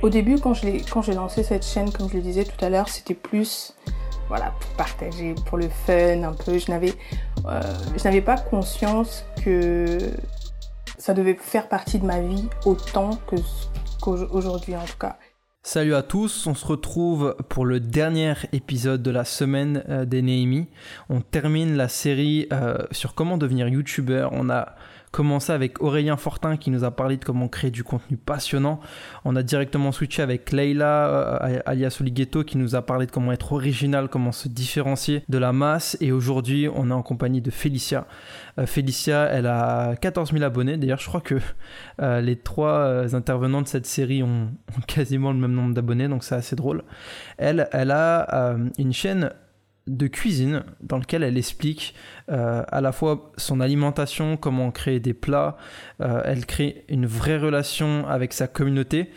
Au début, quand j'ai lancé cette chaîne, comme je le disais tout à l'heure, c'était plus voilà, pour partager, pour le fun un peu. Je n'avais euh, pas conscience que ça devait faire partie de ma vie autant qu'aujourd'hui en tout cas. Salut à tous, on se retrouve pour le dernier épisode de la semaine euh, des Néhémies. On termine la série euh, sur comment devenir youtubeur. On a commencé avec Aurélien Fortin qui nous a parlé de comment créer du contenu passionnant. On a directement switché avec Leila euh, alias Olighetto qui nous a parlé de comment être original, comment se différencier de la masse. Et aujourd'hui, on est en compagnie de Félicia. Euh, Félicia, elle a 14 000 abonnés. D'ailleurs, je crois que euh, les trois intervenants de cette série ont, ont quasiment le même nombre d'abonnés, donc c'est assez drôle. Elle, elle a une chaîne de cuisine dans lequel elle explique euh, à la fois son alimentation, comment créer des plats. Euh, elle crée une vraie relation avec sa communauté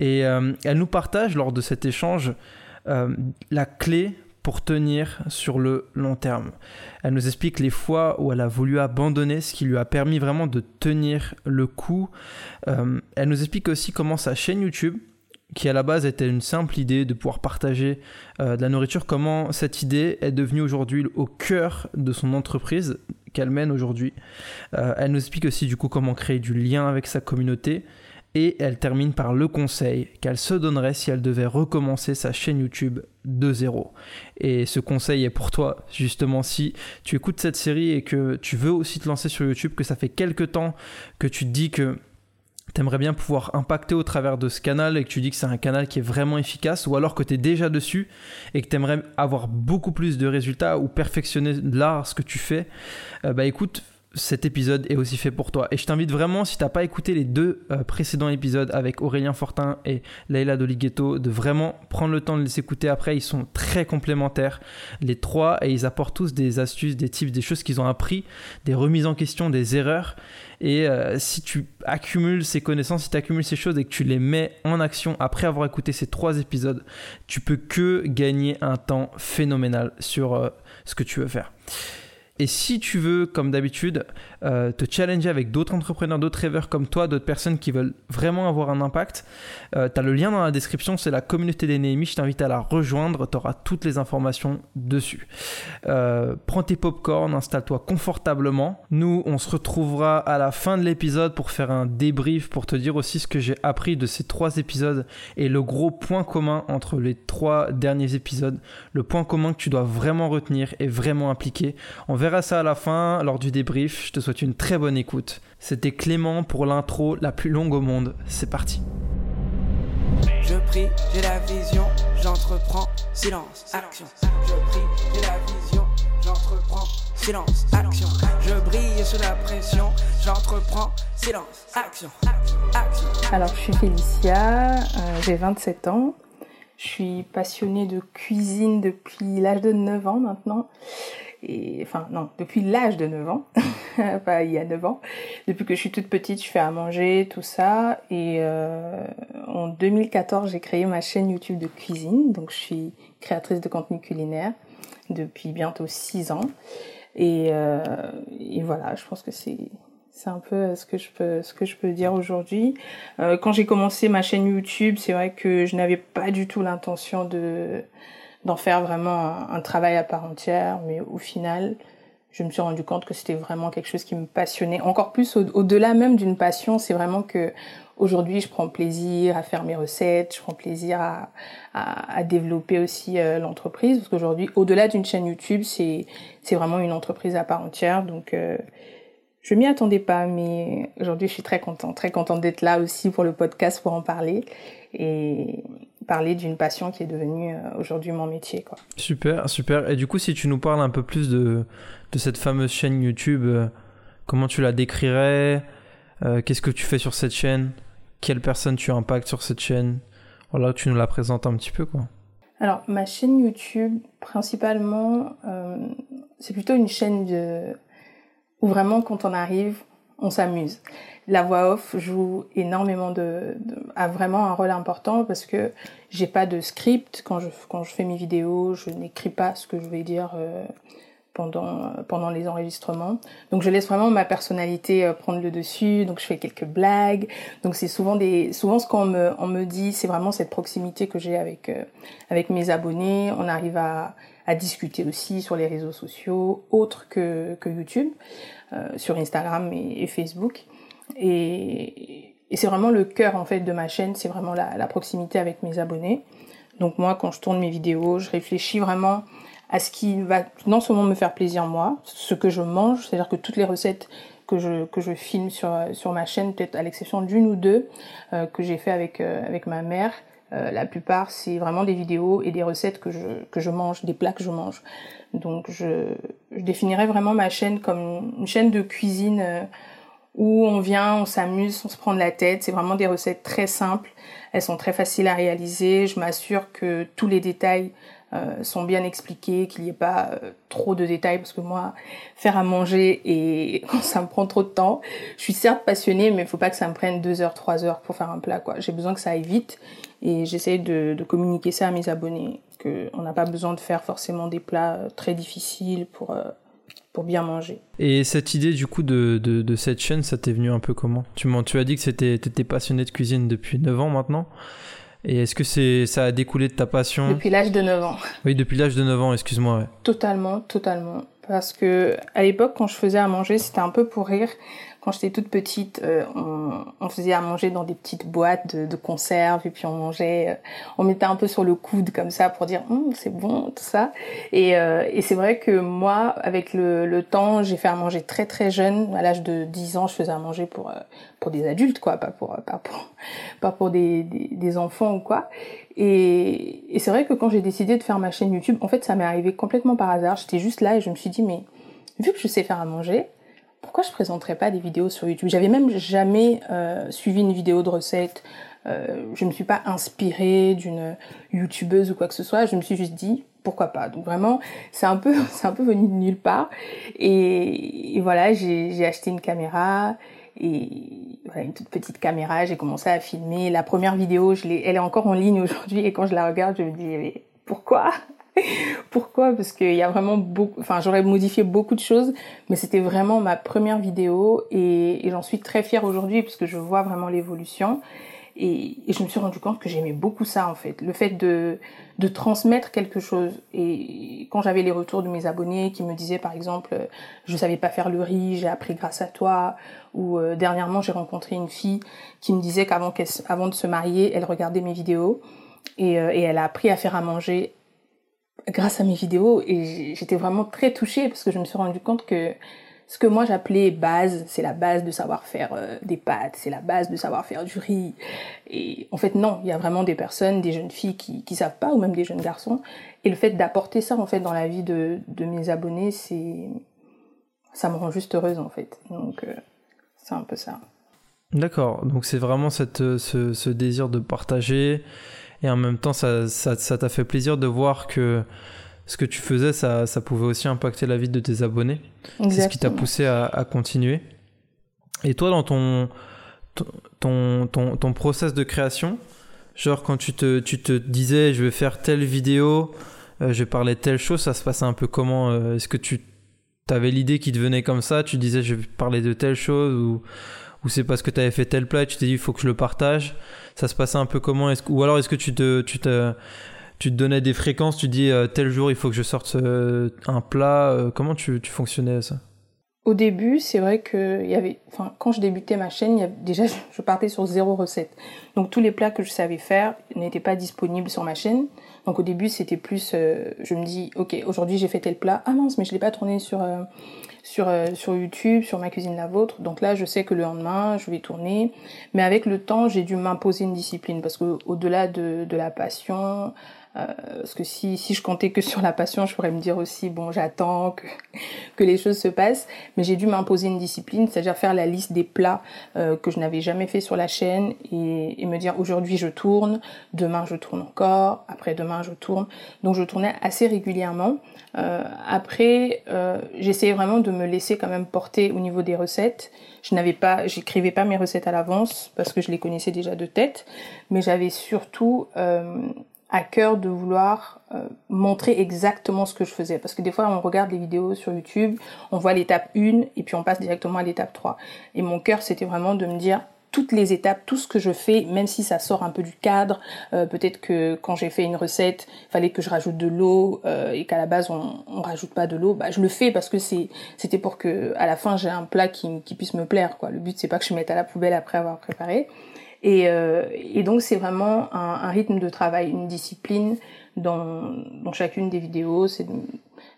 et euh, elle nous partage lors de cet échange la clé pour tenir sur le long terme. Elle nous explique les fois où elle a voulu abandonner, ce qui lui a permis vraiment de tenir le coup. elle nous explique aussi comment sa chaîne YouTube qui à la base était une simple idée de pouvoir partager euh, de la nourriture, comment cette idée est devenue aujourd'hui au cœur de son entreprise qu'elle mène aujourd'hui. Euh, elle nous explique aussi du coup comment créer du lien avec sa communauté et elle termine par le conseil qu'elle se donnerait si elle devait recommencer sa chaîne YouTube de zéro. Et ce conseil est pour toi, justement, si tu écoutes cette série et que tu veux aussi te lancer sur YouTube, que ça fait quelques temps que tu te dis que t'aimerais bien pouvoir impacter au travers de ce canal et que tu dis que c'est un canal qui est vraiment efficace, ou alors que tu es déjà dessus et que tu aimerais avoir beaucoup plus de résultats ou perfectionner l'art, ce que tu fais, euh, bah écoute, cet épisode est aussi fait pour toi. Et je t'invite vraiment, si tu n'as pas écouté les deux euh, précédents épisodes avec Aurélien Fortin et Leila Dolighetto, de vraiment prendre le temps de les écouter après. Ils sont très complémentaires, les trois, et ils apportent tous des astuces, des tips, des choses qu'ils ont appris, des remises en question, des erreurs. Et euh, si tu accumules ces connaissances, si tu accumules ces choses et que tu les mets en action après avoir écouté ces trois épisodes, tu peux que gagner un temps phénoménal sur euh, ce que tu veux faire. Et si tu veux, comme d'habitude, euh, te challenger avec d'autres entrepreneurs, d'autres rêveurs comme toi, d'autres personnes qui veulent vraiment avoir un impact, euh, tu as le lien dans la description, c'est la communauté des Néhémies, je t'invite à la rejoindre, tu auras toutes les informations dessus. Euh, prends tes popcorn, installe-toi confortablement. Nous, on se retrouvera à la fin de l'épisode pour faire un débrief, pour te dire aussi ce que j'ai appris de ces trois épisodes et le gros point commun entre les trois derniers épisodes, le point commun que tu dois vraiment retenir et vraiment appliquer. Verra ça à la fin, lors du débrief. Je te souhaite une très bonne écoute. C'était Clément pour l'intro la plus longue au monde. C'est parti. Je prie, j'ai la vision, j'entreprends, silence, action. Je prie, j'ai la vision, j'entreprends, silence, action. Je brille sous la pression, j'entreprends, silence, action, action. Alors, je suis Félicia, euh, j'ai 27 ans. Je suis passionnée de cuisine depuis l'âge de 9 ans maintenant enfin non, depuis l'âge de 9 ans, pas il y a 9 ans, depuis que je suis toute petite, je fais à manger, tout ça. Et euh, en 2014, j'ai créé ma chaîne YouTube de cuisine, donc je suis créatrice de contenu culinaire depuis bientôt 6 ans. Et, euh, et voilà, je pense que c'est c'est un peu ce que je peux ce que je peux dire aujourd'hui. Euh, quand j'ai commencé ma chaîne YouTube, c'est vrai que je n'avais pas du tout l'intention de d'en faire vraiment un, travail à part entière, mais au final, je me suis rendu compte que c'était vraiment quelque chose qui me passionnait. Encore plus au-delà même d'une passion, c'est vraiment que aujourd'hui, je prends plaisir à faire mes recettes, je prends plaisir à, à, à développer aussi euh, l'entreprise, parce qu'aujourd'hui, au-delà d'une chaîne YouTube, c'est c'est vraiment une entreprise à part entière, donc euh, je m'y attendais pas, mais aujourd'hui, je suis très contente, très contente d'être là aussi pour le podcast pour en parler. Et parler d'une passion qui est devenue euh, aujourd'hui mon métier. Quoi. Super, super. Et du coup, si tu nous parles un peu plus de, de cette fameuse chaîne YouTube, euh, comment tu la décrirais euh, Qu'est-ce que tu fais sur cette chaîne Quelle personne tu impactes sur cette chaîne? Voilà, tu nous la présentes un petit peu. quoi. Alors, ma chaîne YouTube, principalement, c'est plutôt une chaîne de... où vraiment, quand on arrive, on s'amuse la voix off joue énormément de, a vraiment un rôle important parce que j'ai pas de script quand je quand je fais mes vidéos, je n'écris pas ce que je vais dire euh, pendant pendant les enregistrements. Donc je laisse vraiment ma personnalité prendre le dessus. Donc je fais quelques blagues. Donc c'est souvent des souvent ce qu'on me on me dit, c'est vraiment cette proximité que j'ai avec avec mes abonnés. On arrive à à discuter aussi sur les réseaux sociaux autres que que YouTube, sur Instagram et, Facebook. Et, et c'est vraiment le cœur en fait de ma chaîne, c'est vraiment la, la, proximité avec mes abonnés. Donc moi, quand je tourne mes vidéos, je réfléchis vraiment à ce qui va non seulement me faire plaisir moi, ce que je mange, c'est-à-dire que toutes les recettes que je que je filme sur sur ma chaîne, peut-être à l'exception d'une ou deux euh, que j'ai fait avec euh, avec ma mère, euh, la plupart c'est vraiment des vidéos et des recettes que je mange, des plats que je mange. Donc je définirais vraiment ma chaîne comme une chaîne de cuisine euh, où on vient, on s'amuse, on se prend de la tête. C'est vraiment des recettes très simples. Elles sont très faciles à réaliser. Je m'assure que tous les détails euh, sont bien expliqués, qu'il n'y ait pas trop de détails parce que moi, faire à manger et ça me prend trop de temps. Je suis certes passionnée, mais il faut pas que ça me prenne deux heures, trois heures pour faire un plat. J'ai besoin que ça aille vite et j'essaie de, de communiquer ça à mes abonnés. Que on n'a pas besoin de faire forcément des plats euh, très difficiles pour euh, pour bien manger. Et cette idée du coup de, de, de cette chaîne, ça t'est venu un peu comment? Tu, tu as dit que c'était étais passionné de cuisine depuis 9 ans maintenant. Et est-ce que c'est ça a découlé de ta passion? Depuis l'âge de 9 ans. Oui, depuis l'âge de 9 ans, excuse-moi. Ouais. Totalement, totalement. Parce que à l'époque, quand je faisais à manger, c'était un peu pour rire quand j'étais toute petite, euh, on, faisait à manger dans des petites boîtes de, conserve et puis on mangeait, euh, on mettait un peu sur le coude comme ça pour dire hum, c'est bon tout ça. Et, euh, et c'est vrai que moi, avec le, temps, j'ai fait à manger très très jeune. À l'âge de 10 ans, je faisais à manger pour pour des adultes quoi, pas pour pas pour pas pour des, des, des enfants ou quoi. Et, et c'est vrai que quand j'ai décidé de faire ma chaîne YouTube, en fait, ça m'est arrivé complètement par hasard. J'étais juste là et je me suis dit mais vu que je sais faire à manger pourquoi je présenterais pas des vidéos sur YouTube? J'avais même jamais euh, suivi une vidéo de recette. Euh, je me suis pas inspirée d'une youtubeuse ou quoi que ce soit. Je me suis juste dit pourquoi pas? Donc vraiment, c'est un peu, c'est un peu venu de nulle part. Et, voilà, j'ai acheté une caméra et voilà une toute petite caméra. J'ai commencé à filmer. La première vidéo, elle est encore en ligne aujourd'hui. Et quand je la regarde, je me dis pourquoi? Pourquoi? Parce qu'il y a vraiment beaucoup, enfin j'aurais modifié beaucoup de choses, mais c'était vraiment ma première vidéo et, j'en suis très fière aujourd'hui parce que je vois vraiment l'évolution. Et, je me suis rendu compte que j'aimais beaucoup ça en fait, le fait de, transmettre quelque chose. Et quand j'avais les retours de mes abonnés qui me disaient par exemple, je savais pas faire le riz, j'ai appris grâce à toi, ou euh, dernièrement j'ai rencontré une fille qui me disait qu'avant de se marier, elle regardait mes vidéos et, euh, et elle a appris à faire à manger grâce à mes vidéos et j'étais vraiment très touchée parce que je me suis rendu compte que ce que moi j'appelais base, c'est la base de savoir faire euh, des pâtes, c'est la base de savoir faire du riz. Et en fait non, il y a vraiment des personnes, des jeunes filles qui qui savent pas ou même des jeunes garçons. Et le fait d'apporter ça en fait dans la vie de de mes abonnés, c'est ça me rend juste heureuse en fait. Donc euh, c'est un peu ça. D'accord. Donc c'est vraiment cette ce, ce désir de partager et en même temps ça ça ça t'a fait plaisir de voir que ce que tu faisais, ça, ça pouvait aussi impacter la vie de tes abonnés. C'est ce qui t'a poussé à, à, continuer. Et toi, dans ton, ton, ton, ton process de création, genre quand tu te, tu te disais je vais faire telle vidéo, euh, je vais parler de telle chose, ça se passait un peu comment euh, Est-ce que tu avais l'idée qui te venait comme ça Tu disais je vais parler de telle chose ou, ou c'est parce que tu avais fait tel plat et tu t'es dit il faut que je le partage Ça se passait un peu comment? Ou alors est-ce que tu te, tu te tu te donnais des fréquences, tu dis euh, tel jour il faut que je sorte euh, un plat. Euh, comment tu, tu fonctionnais ça? Au début, c'est vrai que y avait, quand je débutais ma chaîne, déjà je partais sur zéro recette. Donc tous les plats que je savais faire n'étaient pas disponibles sur ma chaîne. Donc au début, c'était plus, je me dis, ok, aujourd'hui j'ai fait tel plat. Ah mince, mais je l'ai pas tourné sur sur sur YouTube, sur ma cuisine la vôtre. Donc là, je sais que le lendemain, je vais tourner. Mais avec le temps, j'ai dû m'imposer une discipline parce que au-delà de de la passion euh, parce que si, si je comptais que sur la passion, je pourrais me dire aussi, bon, j'attends que, que les choses se passent. Mais j'ai dû m'imposer une discipline, c'est-à-dire faire la liste des plats euh, que je n'avais jamais fait sur la chaîne et, et me dire, aujourd'hui je tourne, demain je tourne encore, après demain je tourne. Donc je tournais assez régulièrement. Euh, après, euh, j'essayais vraiment de me laisser quand même porter au niveau des recettes. Je n'avais pas, j'écrivais pas mes recettes à l'avance parce que je les connaissais déjà de tête, mais j'avais surtout euh, à cœur de vouloir euh, montrer exactement ce que je faisais. Parce que des fois, on regarde les vidéos sur YouTube, on voit l'étape 1 et puis on passe directement à l'étape 3. Et mon cœur, c'était vraiment de me dire toutes les étapes, tout ce que je fais, même si ça sort un peu du cadre. Euh, peut-être que quand j'ai fait une recette, il fallait que je rajoute de l'eau euh, et qu'à la base on, on rajoute pas de l'eau. Bah, je le fais parce que c'était pour que à la fin j'ai un plat qui, qui puisse me plaire. Quoi. Le but c'est pas que je mette à la poubelle après avoir préparé. Et, euh, et donc c'est vraiment un, un, rythme de travail, une discipline dans, dans chacune des vidéos, c'est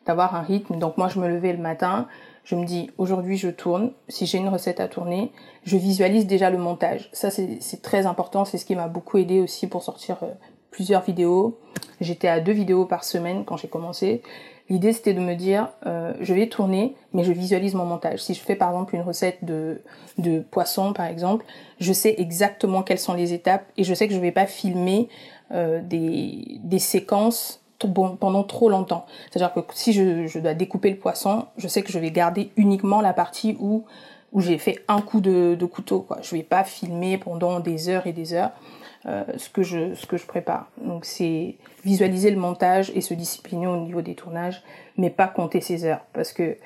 d'avoir un rythme. Donc moi je me levais le matin, je me dis aujourd'hui je tourne, si j'ai une recette à tourner, je visualise déjà le montage. Ça c'est très important, c'est ce qui m'a beaucoup aidé aussi pour sortir euh, plusieurs vidéos. J'étais à deux vidéos par semaine quand j'ai commencé. L'idée c'était de me dire euh, je vais tourner mais je visualise mon montage. Si je fais par exemple une recette de, de poisson par exemple, je sais exactement quelles sont les étapes et je sais que je vais pas filmer euh, des, des séquences pendant trop longtemps. C'est-à-dire que si je, je, dois découper le poisson, je sais que je vais garder uniquement la partie où, où j'ai fait un coup de, de couteau. Je vais pas filmer pendant des heures et des heures euh, ce, que je, ce que je prépare. Donc c'est visualiser le montage et se discipliner au niveau des tournages, mais pas compter ses heures. Parce que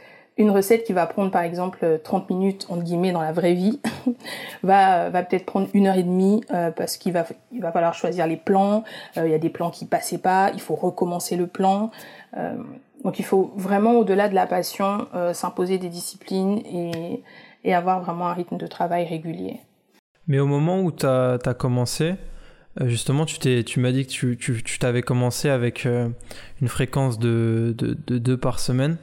une recette qui va prendre par exemple 30 minutes entre guillemets dans la vraie vie va va peut-être prendre une heure et demie euh, parce qu'il va il va falloir choisir les plans euh, il y a des plans qui passaient pas il faut recommencer le plan euh, donc il faut vraiment au-delà de la passion euh, s'imposer des disciplines et, et avoir vraiment un rythme de travail régulier mais au moment où tu as, as, commencé euh, justement tu t'es tu m'as dit que tu tu t'avais commencé avec euh, une fréquence de, de, de deux par semaine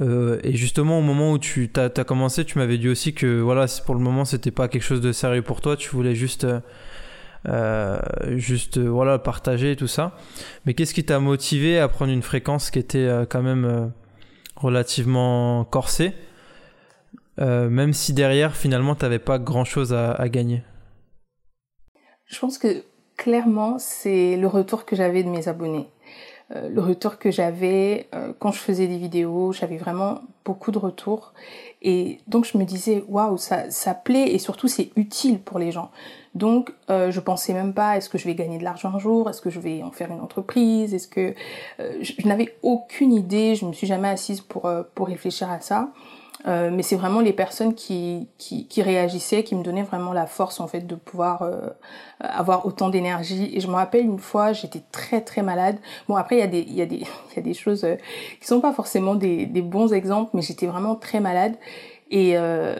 euh, et justement, au moment où tu as, as, commencé, tu m'avais dit aussi que voilà, pour le moment, c'était pas quelque chose de sérieux pour toi. Tu voulais juste, euh, juste euh, voilà, partager tout ça. Mais qu'est-ce qui t'a motivé à prendre une fréquence qui était euh, quand même euh, relativement corsée, même si derrière, finalement, tu n'avais pas grand-chose à gagner? Je pense que clairement, c'est le retour que j'avais de mes abonnés. Euh, le retour que j'avais euh, quand je faisais des vidéos, j'avais vraiment beaucoup de retours. Et donc je me disais, waouh, ça, plaît et surtout c'est utile pour les gens. Donc euh, je pensais même pas, est-ce que je vais gagner de l'argent un jour? Est-ce que je vais en faire une entreprise? Est-ce que je, n'avais aucune idée, je me suis jamais assise pour réfléchir à ça. Euh, mais c'est vraiment les personnes qui, qui, qui, réagissaient, qui me donnaient vraiment la force en fait de pouvoir euh, avoir autant d'énergie. Et je me rappelle une fois, j'étais très très malade. Bon après il y a des il y a des il y a des choses euh, qui sont pas forcément des, des bons exemples, mais j'étais vraiment très malade et euh,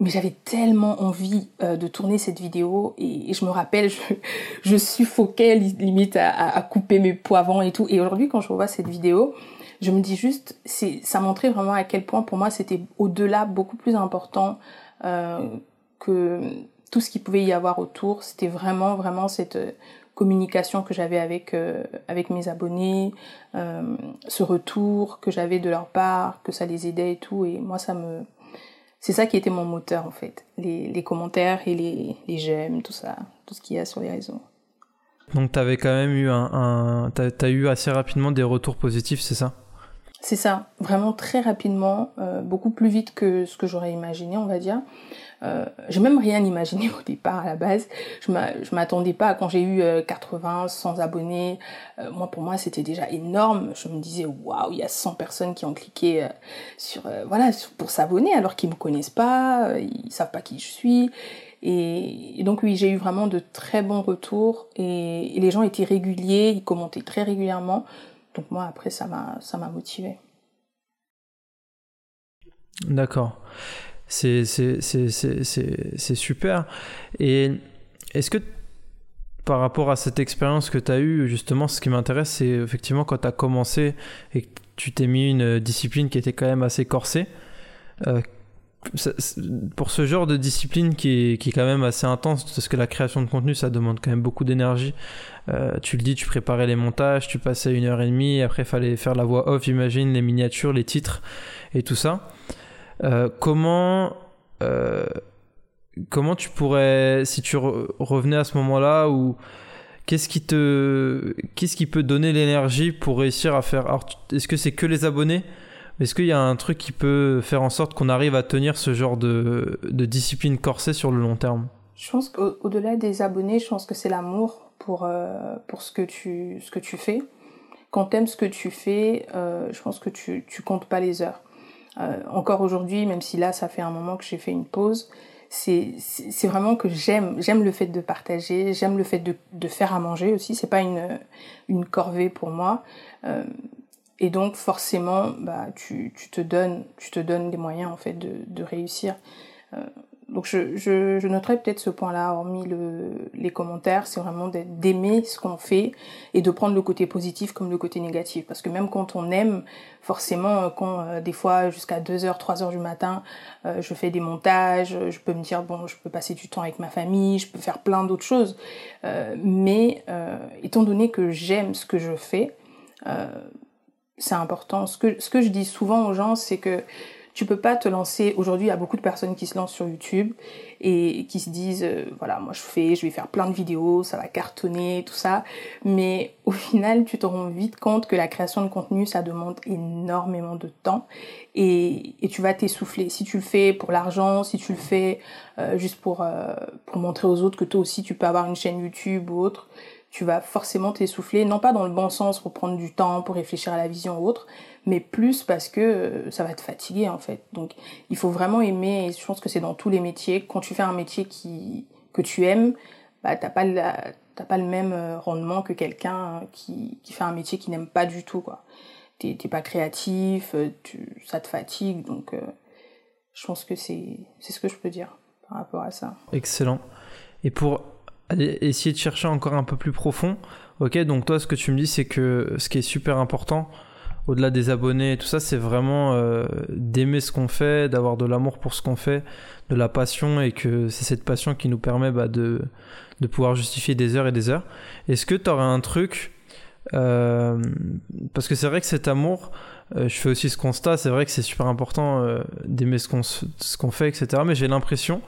mais j'avais tellement envie euh, de tourner cette vidéo et, je me rappelle je, je suffoquais limite à, à, couper mes poivrons et tout. Et aujourd'hui quand je revois cette vidéo je me dis juste, c'est, ça montrait vraiment à quel point pour moi c'était au-delà, beaucoup plus important euh, que tout ce qu'il pouvait y avoir autour. C'était vraiment, vraiment cette communication que j'avais avec euh, avec mes abonnés, euh, ce retour que j'avais de leur part, que ça les aidait et tout. Et moi, ça me, c'est ça qui était mon moteur en fait, les, commentaires et les, les j'aime, tout ça, tout ce qu'il y a sur les réseaux. Donc tu avais quand même eu un, eu assez rapidement des retours positifs, c'est ça? C'est ça, vraiment très rapidement, euh, beaucoup plus vite que ce que j'aurais imaginé, on va dire. Euh, j'ai même rien imaginé au départ à la base. Je m'attendais pas quand j'ai eu euh, 80, 100 abonnés. Euh, moi, pour moi, c'était déjà énorme. Je me disais waouh, il y a 100 personnes qui ont cliqué euh, sur voilà pour s'abonner alors qu'ils me connaissent pas, ils savent pas qui je suis. Et, donc oui, j'ai eu vraiment de très bons retours et, et les gens étaient réguliers, ils commentaient très régulièrement. Donc moi, après, ça m'a, motivé. D'accord. C'est super. Et est-ce que par rapport à cette expérience que tu as eue, justement, ce qui m'intéresse, c'est effectivement quand tu as commencé et que tu t'es mis une discipline qui était quand même assez corsée. Euh, pour ce genre de discipline qui est, qui est quand même assez intense, parce que la création de contenu, ça demande quand même beaucoup d'énergie. Euh, tu le dis, tu préparais les montages, tu passais une heure et demie, après fallait faire la voix off, j'imagine, les miniatures, les titres et tout ça. Euh, comment, euh, comment tu pourrais, si tu re revenais à ce moment-là, ou qu'est-ce qui te, qu'est-ce qui peut donner l'énergie pour réussir à faire Est-ce que c'est que les abonnés est-ce qu'il y a un truc qui peut faire en sorte qu'on arrive à tenir ce genre de, de discipline corsée sur le long terme? Je pense qu'au-delà des abonnés, je pense que c'est l'amour pour, euh, pour ce, que tu, ce que tu fais. Quand tu aimes ce que tu fais, euh, je pense que tu, tu comptes pas les heures. Euh, encore aujourd'hui, même si là, ça fait un moment que j'ai fait une pause, c'est vraiment que j'aime j'aime le fait de partager, j'aime le fait de, de, faire à manger aussi. C'est pas une, une corvée pour moi. Et donc forcément, bah, tu, tu, te donnes, tu te donnes des moyens en fait de, de réussir. Euh, donc je, je, je noterais peut-être ce point-là, hormis le, les commentaires, c'est vraiment d'aimer ce qu'on fait et de prendre le côté positif comme le côté négatif. Parce que même quand on aime, forcément, quand euh, des fois jusqu'à 2h, 3h du matin, euh, je fais des montages, je peux me dire, bon, je peux passer du temps avec ma famille, je peux faire plein d'autres choses. Euh, mais euh, étant donné que j'aime ce que je fais, c'est important. Ce que, ce que je dis souvent aux gens, c'est que tu peux pas te lancer. Aujourd'hui, il y a beaucoup de personnes qui se lancent sur YouTube et qui se disent, euh, voilà, moi je fais, je vais faire plein de vidéos, ça va cartonner, tout ça. Mais au final, tu te rends vite compte que la création de contenu, ça demande énormément de temps et, et tu vas t'essouffler. Si tu le fais pour l'argent, si tu le fais euh, juste pour, euh, pour montrer aux autres que toi aussi tu peux avoir une chaîne YouTube ou autre, tu vas forcément t'essouffler, non pas dans le bon sens pour prendre du temps, pour réfléchir à la vision ou autre, mais plus parce que euh, ça va te fatiguer en fait. Donc il faut vraiment aimer, et je pense que c'est dans tous les métiers, quand tu fais un métier qui, que tu aimes, bah, t'as pas, la, pas le même euh, rendement que quelqu'un qui, qui fait un métier qu'il n'aime pas du tout. quoi. T'es pas créatif, euh, tu, ça te fatigue, donc je pense que c'est ce que je peux dire par rapport à ça. Excellent. Et pour aller essayer de chercher encore un peu plus profond. Ok, donc toi, ce que tu me dis, c'est que ce qui est super important, au-delà des abonnés et tout ça, c'est vraiment euh, d'aimer ce qu'on fait, d'avoir de l'amour pour ce qu'on fait, de la passion, et que c'est cette passion qui nous permet bah, de, de pouvoir justifier des heures et des heures. Est-ce que tu aurais un truc euh, parce que c'est vrai que cet amour, euh, je fais aussi ce constat, c'est vrai que c'est super important d'aimer ce qu'on ce qu'on fait, etc. Mais j'ai l'impression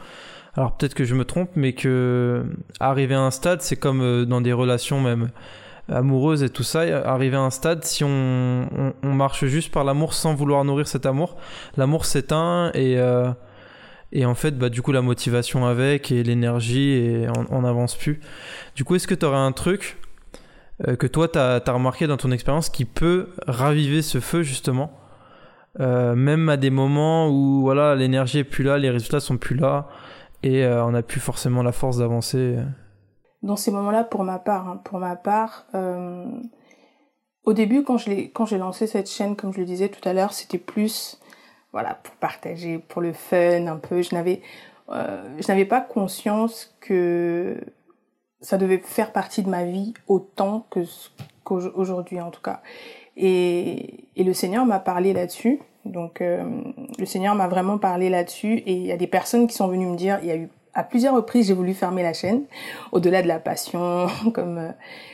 alors peut-être que je me trompe, mais que arriver à un stade, c'est comme euh, dans des relations même amoureuses et tout ça, arriver à un stade, si on, marche juste par l'amour sans vouloir nourrir cet amour, l'amour s'éteint et, euh, et en fait, bah, du coup, la motivation avec et l'énergie, et on n'avance plus. Du coup, est-ce que tu aurais un truc euh, que toi, tu as, as, remarqué dans ton expérience qui peut raviver ce feu justement? Même à des moments où voilà l'énergie est plus là, les résultats sont plus là, et euh, on n'a plus forcément la force d'avancer. Dans ces moments-là, pour ma part, hein, pour ma part, euh, au début, quand j'ai lancé cette chaîne, comme je le disais tout à l'heure, c'était plus, voilà, pour partager, pour le fun, un peu. Je n'avais, euh, pas conscience que ça devait faire partie de ma vie autant qu'aujourd'hui, en tout cas. Et, et le Seigneur m'a parlé là-dessus. Donc euh, le Seigneur m'a vraiment parlé là-dessus et il y a des personnes qui sont venues me dire, il y a eu à plusieurs reprises j'ai voulu fermer la chaîne, au-delà de la passion, comme euh,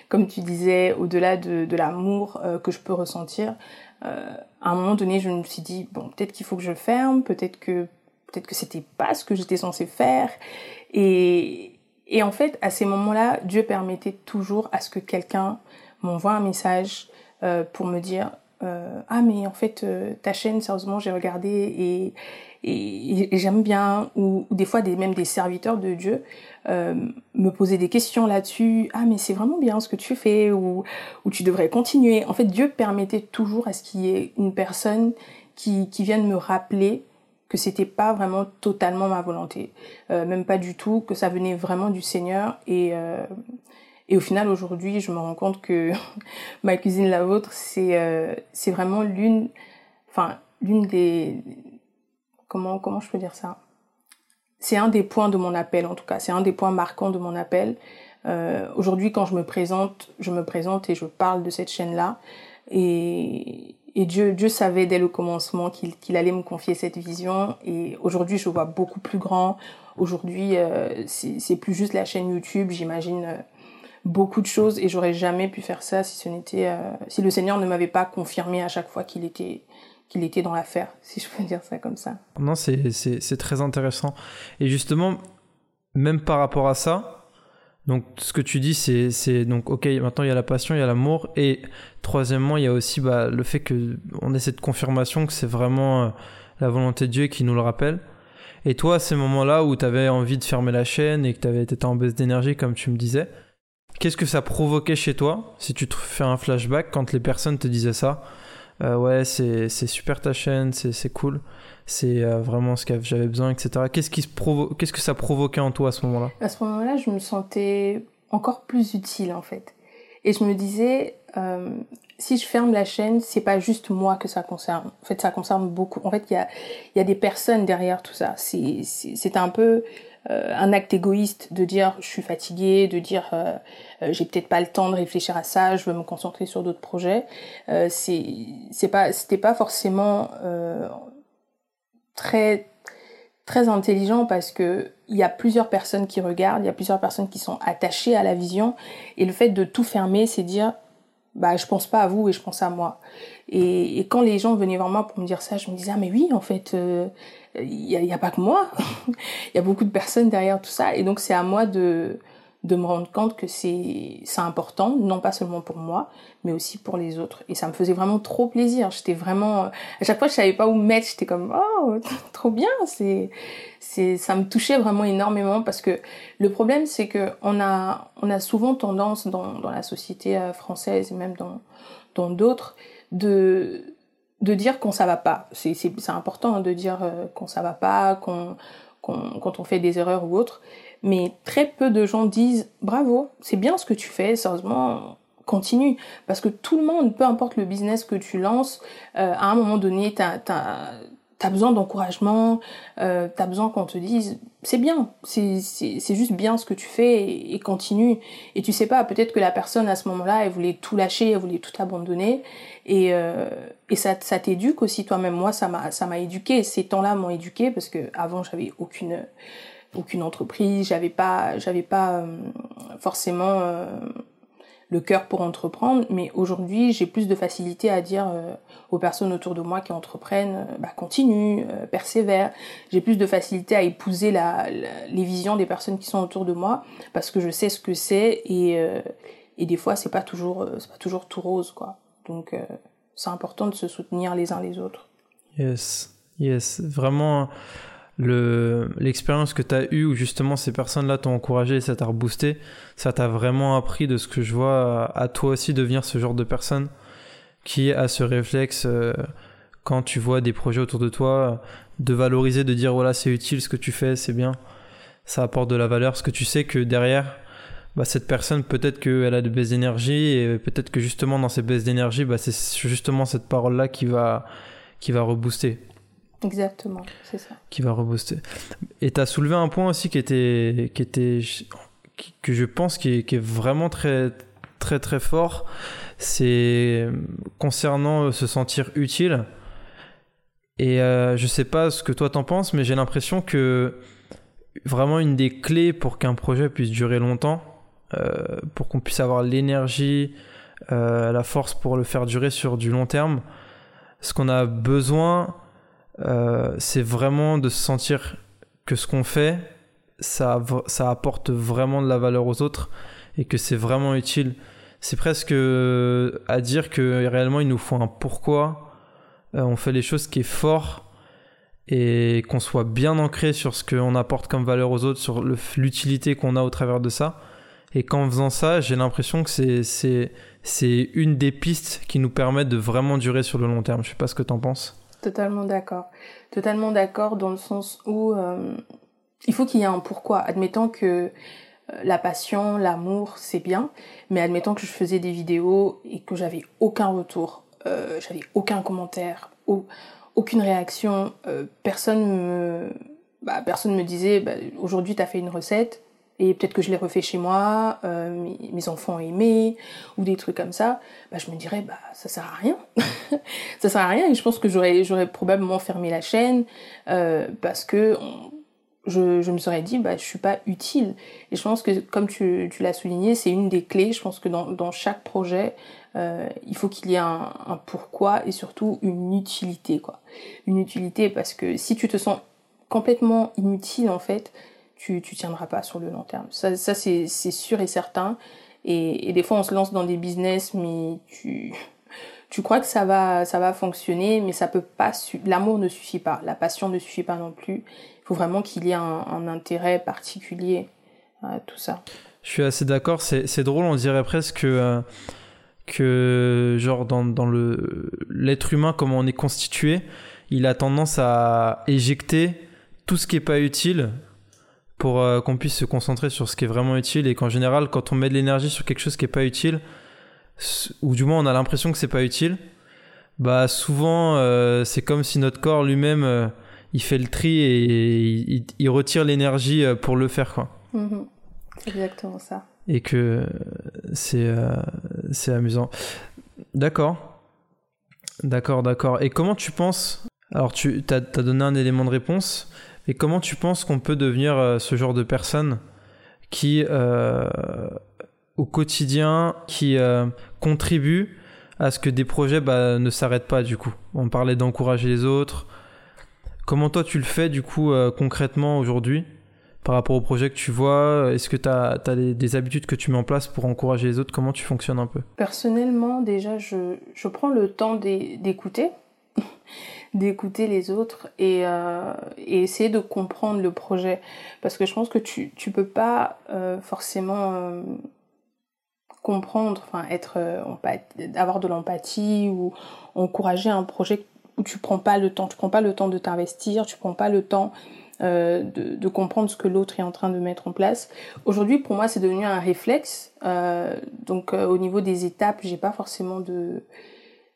comme tu disais, au-delà de, de l'amour euh, que je peux ressentir. à un moment donné, je me suis dit bon, peut-être qu'il faut que je ferme, peut-être que peut-être c'était pas ce que j'étais censée faire et et en fait, à ces moments-là, Dieu permettait toujours à ce que quelqu'un m'envoie un message pour me dire ah mais en fait euh, ta chaîne sérieusement j'ai regardé et, et, j'aime bien. Ou, des fois même des serviteurs de Dieu euh, me poser des questions là-dessus. Ah mais c'est vraiment bien ce que tu fais ou, ou tu devrais continuer. En fait Dieu permettait toujours à ce qu'il y ait une personne qui, qui vienne me rappeler que c'était pas vraiment totalement ma volonté, euh, même pas du tout, que ça venait vraiment du Seigneur. Et euh, et au final, aujourd'hui, je me rends compte que ma cuisine, la vôtre, c'est euh, c'est vraiment l'une, enfin l'une des comment comment je peux dire ça? C'est un des points de mon appel, en tout cas. C'est un des points marquants de mon appel. Euh, aujourd'hui, quand je me présente, je me présente et je parle de cette chaîne-là. Et, et Dieu, Dieu savait dès le commencement qu'il qu'il allait me confier cette vision. Et aujourd'hui, je vois beaucoup plus grand. Aujourd'hui, euh, c'est plus juste la chaîne YouTube. J'imagine euh, beaucoup de choses et j'aurais jamais pu faire ça si ce n'était euh, si le Seigneur ne m'avait pas confirmé à chaque fois qu'il était qu'il était dans l'affaire, si je peux dire ça comme ça. Non, c'est très intéressant. Et justement, même par rapport à ça, donc ce que tu dis, c'est c'est donc ok. Maintenant, il y a la passion, il y a l'amour, et troisièmement, il y a aussi bah, le fait que on ait cette confirmation que c'est vraiment euh, la volonté de Dieu qui nous le rappelle. Et toi, à ces moments-là où tu avais envie de fermer la chaîne et que tu avais été en baisse d'énergie, comme tu me disais, Qu'est-ce que ça provoquait chez toi, si tu te fais un flashback, quand les personnes te disaient ça? Euh, Ouais, c'est super ta chaîne, c'est cool, c'est euh, vraiment ce que j'avais besoin, etc. Qu'est-ce Qu'est-ce que ça provoquait en toi à ce moment-là? À ce moment-là, je me sentais encore plus utile en fait. Et je me disais, euh, si je ferme la chaîne, c'est pas juste moi que ça concerne. En fait, ça concerne beaucoup. En fait, il y a, y a des personnes derrière tout ça. C'est un peu un acte égoïste de dire je suis fatiguée, de dire euh, euh, j'ai peut-être pas le temps de réfléchir à ça, je veux me concentrer sur d'autres projets. Euh, c'est pas c'était pas forcément très très intelligent parce que il y a plusieurs personnes qui regardent, il y a plusieurs personnes qui sont attachées à la vision et le fait de tout fermer, c'est dire bah je pense pas à vous et je pense à moi. Et, quand les gens venaient vers moi pour me dire ça, je me disais ah mais oui en fait euh, il y, a, y a pas que moi, il y a beaucoup de personnes derrière tout ça. Et donc c'est à moi de de me rendre compte que c'est c'est important non pas seulement pour moi mais aussi pour les autres. Et ça me faisait vraiment trop plaisir. J'étais vraiment à chaque fois je savais pas où mettre. J'étais comme oh trop bien. C'est c'est ça me touchait vraiment énormément parce que le problème c'est que on a on a souvent tendance dans dans la société euh, française et même dans dans d'autres de de dire qu'on ça va pas c'est important de dire euh, qu'on ça va pas qu'on qu'on quand on fait des erreurs ou autre mais très peu de gens disent bravo, c'est bien ce que tu fais, sérieusement, continue. Parce que tout le monde, peu importe le business que tu lances, euh, à un moment donné, t'as as, besoin d'encouragement, euh, t'as besoin qu'on te dise c'est bien, c'est juste bien ce que tu fais et, continue. Et tu sais pas, peut-être que la personne à ce moment-là, elle voulait tout lâcher, elle voulait tout abandonner. Et, euh, et ça, ça t'éduque aussi toi-même. Moi, ça m'a éduqué. Ces temps-là m'ont éduqué parce que avant j'avais aucune aucune entreprise, j'avais pas, j'avais pas euh, forcément euh, le cœur pour entreprendre, mais aujourd'hui j'ai plus de facilité à dire euh, aux personnes autour de moi qui entreprennent, bah, continue, persévère. J'ai plus de facilité à épouser la, les visions des personnes qui sont autour de moi parce que je sais ce que c'est et, et des fois c'est pas toujours c'est pas toujours tout rose quoi. Donc c'est important de se soutenir les uns les autres. Yes, yes, vraiment l'expérience que tu as eue où justement ces personnes-là t'ont encouragé et ça t'a reboosté, ça t'a vraiment appris de ce que je vois à, toi aussi devenir ce genre de personne qui a ce réflexe euh, quand tu vois des projets autour de toi de valoriser, de dire voilà c'est utile ce que tu fais, c'est bien, ça apporte de la valeur, parce que tu sais que derrière bah, cette personne peut-être qu'elle a de baisses d'énergie et peut-être que justement dans ces baisses d'énergie bah, c'est justement cette parole là qui va qui va rebooster Exactement, c'est ça. Qui va rebooster. Et tu as soulevé un point aussi qui était, qui était que je pense qui est, vraiment très, très, très fort. C'est concernant euh, se sentir utile. Et euh, je sais pas ce que toi t'en penses, mais j'ai l'impression que vraiment une des clés pour qu'un projet puisse durer longtemps, euh, pour qu'on puisse avoir l'énergie, la force pour le faire durer sur du long terme, ce qu'on a besoin, euh, c'est vraiment de se sentir que ce qu'on fait, ça, ça apporte vraiment de la valeur aux autres et que c'est vraiment utile. C'est presque à dire que réellement il nous faut un pourquoi. Euh, on fait les choses qui est fort et qu'on soit bien ancré sur ce qu'on apporte comme valeur aux autres, sur l'utilité qu'on a au travers de ça. Et qu'en faisant ça, j'ai l'impression que c'est une des pistes qui nous permettent de vraiment durer sur le long terme. Je sais pas ce que tu en penses. Totalement d'accord. Totalement d'accord dans le sens où euh, il faut qu'il y ait un pourquoi. Admettons que euh, la passion, l'amour, c'est bien, mais admettons que je faisais des vidéos et que j'avais aucun retour, euh, j'avais aucun commentaire, ou, aucune réaction, personne me, bah, personne me disait bah, aujourd'hui t'as fait une recette, et peut-être que je l'ai refait chez moi, euh, mes, enfants ont aimé, ou des trucs comme ça, bah, je me dirais, bah, ça sert à rien. ça sert à rien, et je pense que j'aurais, probablement fermé la chaîne, euh, parce que je, me serais dit, bah, je suis pas utile. Et je pense que, comme tu, l'as souligné, c'est une des clés. Je pense que dans, chaque projet, euh, il faut qu'il y ait un, pourquoi et surtout une utilité. Une utilité, parce que si tu te sens complètement inutile, en fait, tu, tu tiendras pas sur le long terme. Ça, ça c'est sûr et certain. Et, et, des fois, on se lance dans des business, mais tu, tu crois que ça va, ça va fonctionner, mais ça peut pas. L'amour ne suffit pas, la passion ne suffit pas non plus. Il faut vraiment qu'il y ait un, intérêt particulier à tout ça. Je suis assez d'accord. C'est drôle, on dirait presque que, que genre dans, dans le l'être humain, comment on est constitué, il a tendance à éjecter tout ce qui est pas utile pour euh, qu'on puisse se concentrer sur ce qui est vraiment utile et qu'en général quand on met de l'énergie sur quelque chose qui est pas utile ou du moins on a l'impression que c'est pas utile bah souvent euh, c'est comme si notre corps lui-même euh, il fait le tri et il, retire l'énergie pour le faire quoi. Mm-hmm. c'est exactement ça. Et que c'est c'est amusant. D'accord. D'accord d'accord. Et comment tu penses alors tu as, as donné un élément de réponse et comment tu penses qu'on peut devenir euh, ce genre de personne qui, euh, au quotidien, qui euh, contribue à ce que des projets bah, ne s'arrêtent pas du coup? On parlait d'encourager les autres. Comment toi tu le fais du coup concrètement aujourd'hui par rapport au projet que tu vois? Est-ce que tu as, des, habitudes que tu mets en place pour encourager les autres? Comment tu fonctionnes un peu? Personnellement, déjà, je, je prends le temps d'écouter d'écouter les autres et, euh, et, essayer de comprendre le projet. Parce que je pense que tu tu peux pas euh, forcément euh, comprendre, enfin être avoir de l'empathie ou encourager un projet où tu prends pas le temps, tu prends pas le temps de t'investir, tu prends pas le temps de, comprendre ce que l'autre est en train de mettre en place. Aujourd'hui, pour moi, c'est devenu un réflexe. Donc, au niveau des étapes, j'ai pas forcément de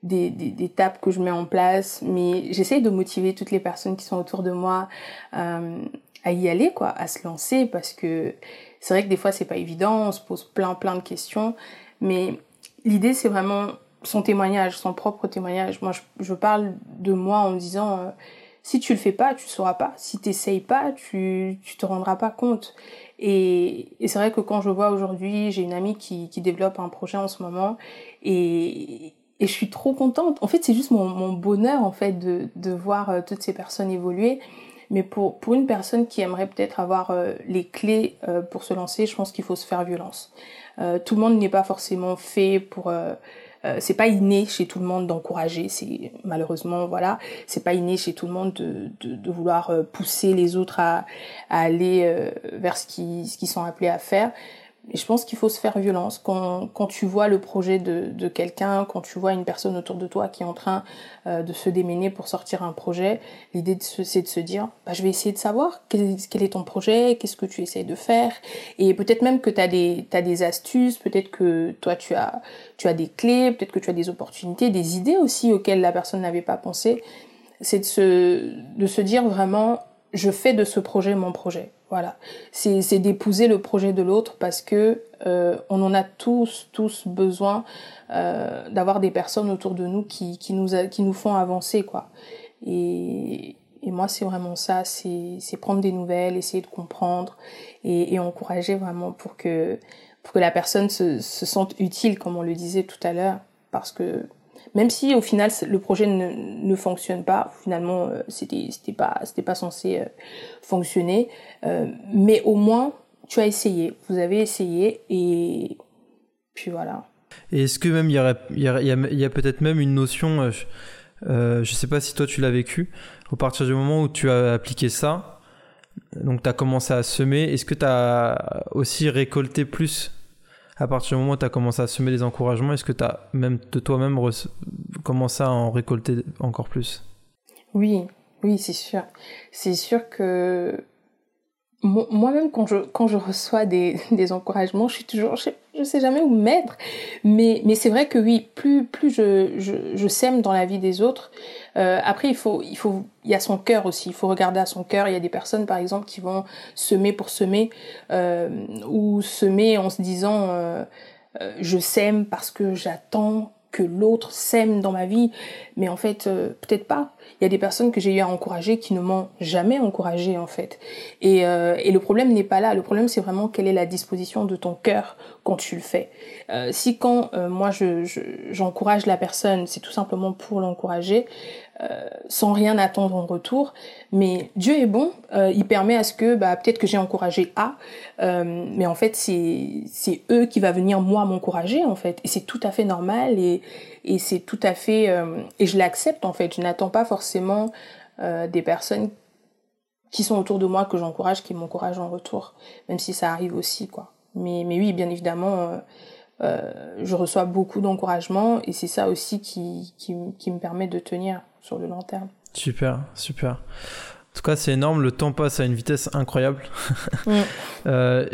des, des, étapes que je mets en place, mais j'essaye de motiver toutes les personnes qui sont autour de moi euh, à y aller, quoi, à se lancer, parce que c'est vrai que des fois c'est pas évident, on se pose plein plein de questions, mais l'idée c'est vraiment son témoignage, son propre témoignage. Moi, je, je parle de moi en disant euh, si tu le fais pas, tu sauras pas. Si t'essayes pas, tu tu te rendras pas compte. Et, et c'est vrai que quand je vois aujourd'hui, j'ai une amie qui, qui développe un projet en ce moment et, et je suis trop contente. En fait, c'est juste mon, mon, bonheur en fait de, de voir euh, toutes ces personnes évoluer. Mais pour, pour une personne qui aimerait peut-être avoir euh, les clés euh, pour se lancer, je pense qu'il faut se faire violence. tout le monde n'est pas forcément fait pour c'est pas inné chez tout le monde d'encourager, c'est malheureusement voilà, c'est pas inné chez tout le monde de, de, de vouloir pousser les autres à, à aller vers ce qu'ils ce qu'ils sont appelés à faire. Je pense qu'il faut se faire violence quand, quand tu vois le projet de, de quelqu'un, quand tu vois une personne autour de toi qui est en train euh, de se démener pour sortir un projet. L'idée c'est de se dire, bah, je vais essayer de savoir quel, est ton projet, qu'est-ce que tu essayes de faire. Et peut-être même que tu as des, as des astuces, peut-être que toi tu as, tu as des clés, peut-être que tu as des opportunités, des idées aussi auxquelles la personne n'avait pas pensé. C'est de se, de se dire vraiment, je fais de ce projet mon projet. Voilà, c'est d'épouser le projet de l'autre parce que euh, on en a tous tous besoin euh, d'avoir des personnes autour de nous qui qui nous qui nous font avancer quoi. Et et moi c'est vraiment ça, c'est c'est prendre des nouvelles, essayer de comprendre et, et encourager vraiment pour que pour que la personne se, se sente utile comme on le disait tout à l'heure parce que même si au final le projet ne, ne fonctionne pas, finalement euh, c'était c'était pas c'était pas censé euh, fonctionner, euh, mais au moins tu as essayé, vous avez essayé et puis voilà. Est-ce que même il y a, y y a peut-être même une notion, euh, je sais pas si toi tu l'as vécu, au partir du moment où tu as appliqué ça, donc tu as commencé à semer, est-ce que tu as aussi récolté plus à partir du moment où tu as commencé à semer des encouragements, est-ce que tu as même de toi-même commencé à en récolter encore plus? Oui, oui, c'est sûr. C'est sûr que moi-même quand je quand je reçois des, des encouragements, je suis toujours je, je sais jamais où mettre, mais mais c'est vrai que oui, plus plus je je, je sème dans la vie des autres. Euh, après il faut il faut il y a son cœur aussi, il faut regarder à son cœur. Il y a des personnes par exemple qui vont semer pour semer euh, ou semer en se disant euh, euh je sème parce que j'attends que l'autre sème dans ma vie, mais en fait euh, peut-être pas. Il y a des personnes que j'ai eu à encourager qui ne m'ont jamais encouragé en fait. Et, euh, et le problème n'est pas là. Le problème c'est vraiment quelle est la disposition de ton cœur quand tu le fais. Euh, si quand moi je j'encourage la personne, c'est tout simplement pour l'encourager, euh, sans rien attendre en retour. Mais Dieu est bon, euh, il permet à ce que bah, peut-être que j'ai encouragé A, euh, mais en fait c'est eux qui va venir moi m'encourager en fait, et c'est tout à fait normal et et c'est tout à fait et je l'accepte en fait. Je n'attends pas forcément des personnes qui sont autour de moi que j'encourage, qui m'encouragent en retour, même si ça arrive aussi quoi. Mais, mais oui, bien évidemment, je reçois beaucoup d'encouragement et c'est ça aussi qui, qui me permet de tenir sur le long terme. Super, super. En tout cas, c'est énorme. Le temps passe à une vitesse incroyable. euh,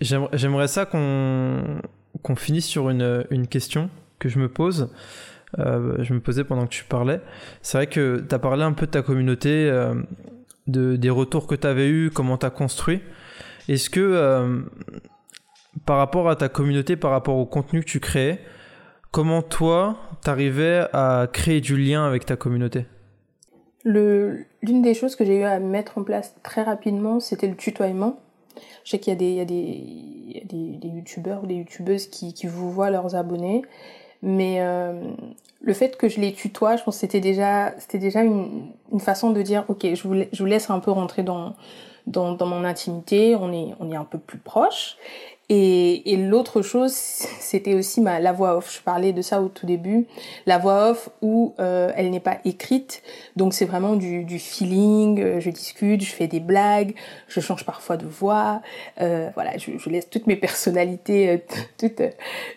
J'aimerais ça qu'on finisse sur une, une, question que je me pose. Euh, je me posais pendant que tu parlais. C'est vrai que tu as parlé un peu de ta communauté, euh, de, des retours que tu avais eus, comment tu as construit. Est-ce que par rapport à ta communauté, par rapport au contenu que tu créais, comment toi, tu arrivais à créer du lien avec ta communauté? L'une des choses que j'ai eu à mettre en place très rapidement, c'était le tutoiement. Je sais qu'il y a des, des, des, youtubeurs ou des youtubeuses qui, qui vous voient leurs abonnés, mais euh, le fait que je les tutoie, je pense que c'était déjà, déjà une, une, façon de dire, ok, je vous, je vous laisse un peu rentrer dans, dans, dans mon intimité, on est, on est un peu plus proche. Et, et l'autre chose, c'était aussi ma, la voix off. Je parlais de ça au tout début. La voix off où euh, elle n'est pas écrite. Donc c'est vraiment du, du feeling. Euh, je discute, je fais des blagues, je change parfois de voix. Euh, voilà, je, je, laisse toutes mes personnalités, euh, toutes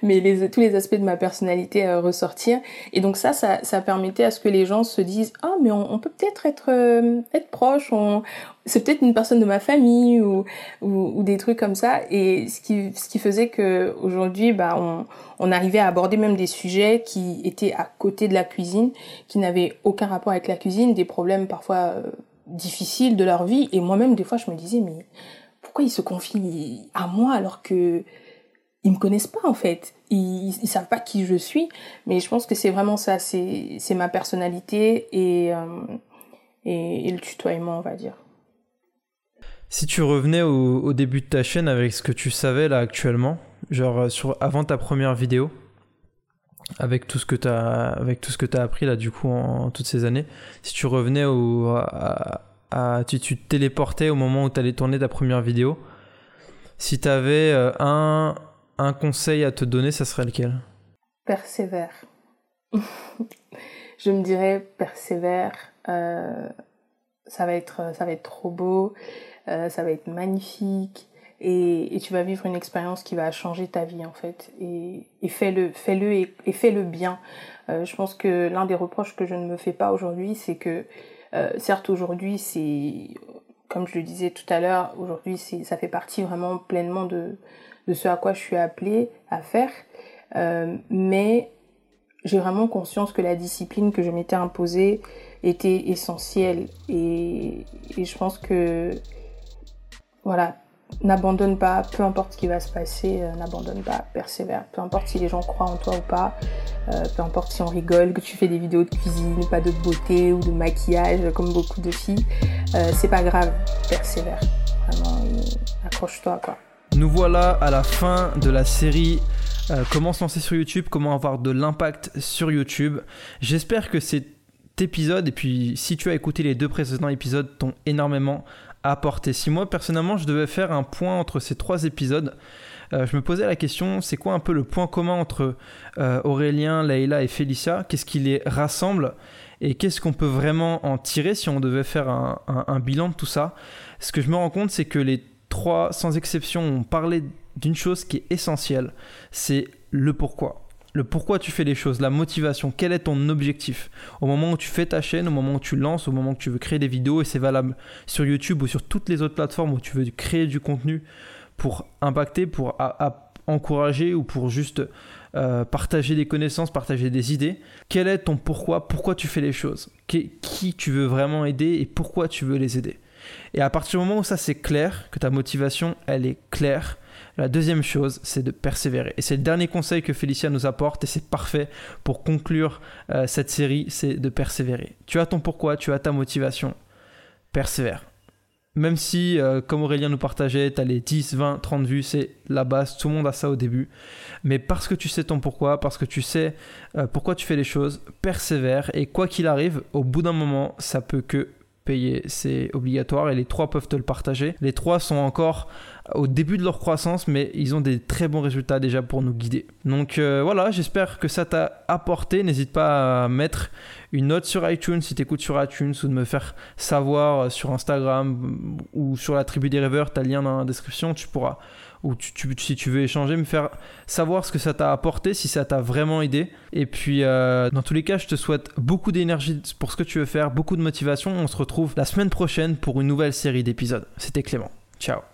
mais les, tous les aspects de ma personnalité euh, ressortir. Et donc ça, ça, ça permettait à ce que les gens se disent ah mais on, on peut peut-être être être, être proche. On, c'est peut-être une personne de ma famille ou, ou, des trucs comme ça. Et ce qui ce qui faisait que aujourd'hui bah on on arrivait à aborder même des sujets qui étaient à côté de la cuisine qui n'avaient aucun rapport avec la cuisine des problèmes parfois euh, difficiles de leur vie. Et moi-même des fois je me disais mais pourquoi ils se confient à moi alors que ils me connaissent pas en fait? Ils, ils savent pas qui je suis. Mais je pense que c'est vraiment ça. C'est c'est ma personnalité et, euh, et et le tutoiement on va dire si tu revenais au, début de ta chaîne avec ce que tu savais là actuellement, genre euh, sur, avant ta première vidéo, avec tout ce que tu as avec tout ce que appris là du coup en, toutes ces années, si tu revenais au à, tu te téléportais au moment où tu allais tourner ta première vidéo, si tu avais euh, un un conseil à te donner, ça serait lequel? Persévère. Je me dirais persévère. Euh, ça va être ça va être trop beau euh, ça va être magnifique. Et, et, tu vas vivre une expérience qui va changer ta vie en fait. Et, et fais-le fais-le et, fais-le bien. Euh, je pense que l'un des reproches que je ne me fais pas aujourd'hui c'est que euh, certes aujourd'hui c'est comme je le disais tout à l'heure aujourd'hui c'est ça fait partie vraiment pleinement de de ce à quoi je suis appelée à faire. Mais j'ai vraiment conscience que la discipline que je m'étais imposée était essentielle et, je pense que voilà, n'abandonne pas, peu importe ce qui va se passer, euh, n'abandonne pas, persévère. Peu importe si les gens croient en toi ou pas, euh, peu importe si on rigole, que tu fais des vidéos de cuisine, pas de beauté ou de maquillage comme beaucoup de filles, euh, c'est pas grave, persévère. Vraiment, accroche-toi quoi. Nous voilà à la fin de la série Comment se lancer sur YouTube, comment avoir de l'impact sur YouTube. J'espère que et puis si tu as écouté les deux précédents épisodes, t'ont énormément apporter. Si moi personnellement je devais faire un point entre ces trois épisodes, euh, je me posais la question, c'est quoi un peu le point commun entre euh, Aurélien, Leïla et Félicia? Qu'est-ce qui les rassemble? Et qu'est-ce qu'on peut vraiment en tirer si on devait faire un, bilan de tout ça? Ce que je me rends compte, c'est que les trois, sans exception, ont parlé d'une chose qui est essentielle, c'est le pourquoi le pourquoi tu fais les choses, la motivation, quel est ton objectif. Au moment où tu fais ta chaîne, au moment où tu lances, au moment où tu veux créer des vidéos, et c'est valable sur YouTube ou sur toutes les autres plateformes où tu veux créer du contenu pour impacter, pour encourager ou pour juste euh, partager des connaissances, partager des idées. Quel est ton pourquoi, pourquoi tu fais les choses, qui tu veux vraiment aider et pourquoi tu veux les aider? Et à partir du moment où ça c'est clair, que ta motivation elle est claire, la deuxième chose, c'est de persévérer. Et c'est le dernier conseil que Félicia nous apporte et c'est parfait pour conclure euh, cette série, c'est de persévérer. Tu as ton pourquoi, tu as ta motivation. Persévère. Même si, euh, comme Aurélien nous partageait, tu as les 10, 20, 30 vues, c'est la base, tout le monde a ça au début. Mais parce que tu sais ton pourquoi, parce que tu sais euh, pourquoi tu fais les choses, persévère. Et quoi qu'il arrive, au bout d'un moment, ça peut que payer, c'est obligatoire et les trois peuvent te le partager. Les trois sont encore au début de leur croissance, mais ils ont des très bons résultats déjà pour nous guider. Donc euh, voilà, j'espère que ça t'a apporté. N'hésite pas à mettre une note sur iTunes si tu écoutes sur iTunes ou de me faire savoir sur Instagram ou sur la tribu des rêveurs, tu as le lien dans la description, tu pourras ou si tu veux échanger, me faire savoir ce que ça t'a apporté, si ça t'a vraiment aidé. Et puis, euh, dans tous les cas, je te souhaite beaucoup d'énergie pour ce que tu veux faire, beaucoup de motivation. On se retrouve la semaine prochaine pour une nouvelle série d'épisodes. C'était Clément. Ciao.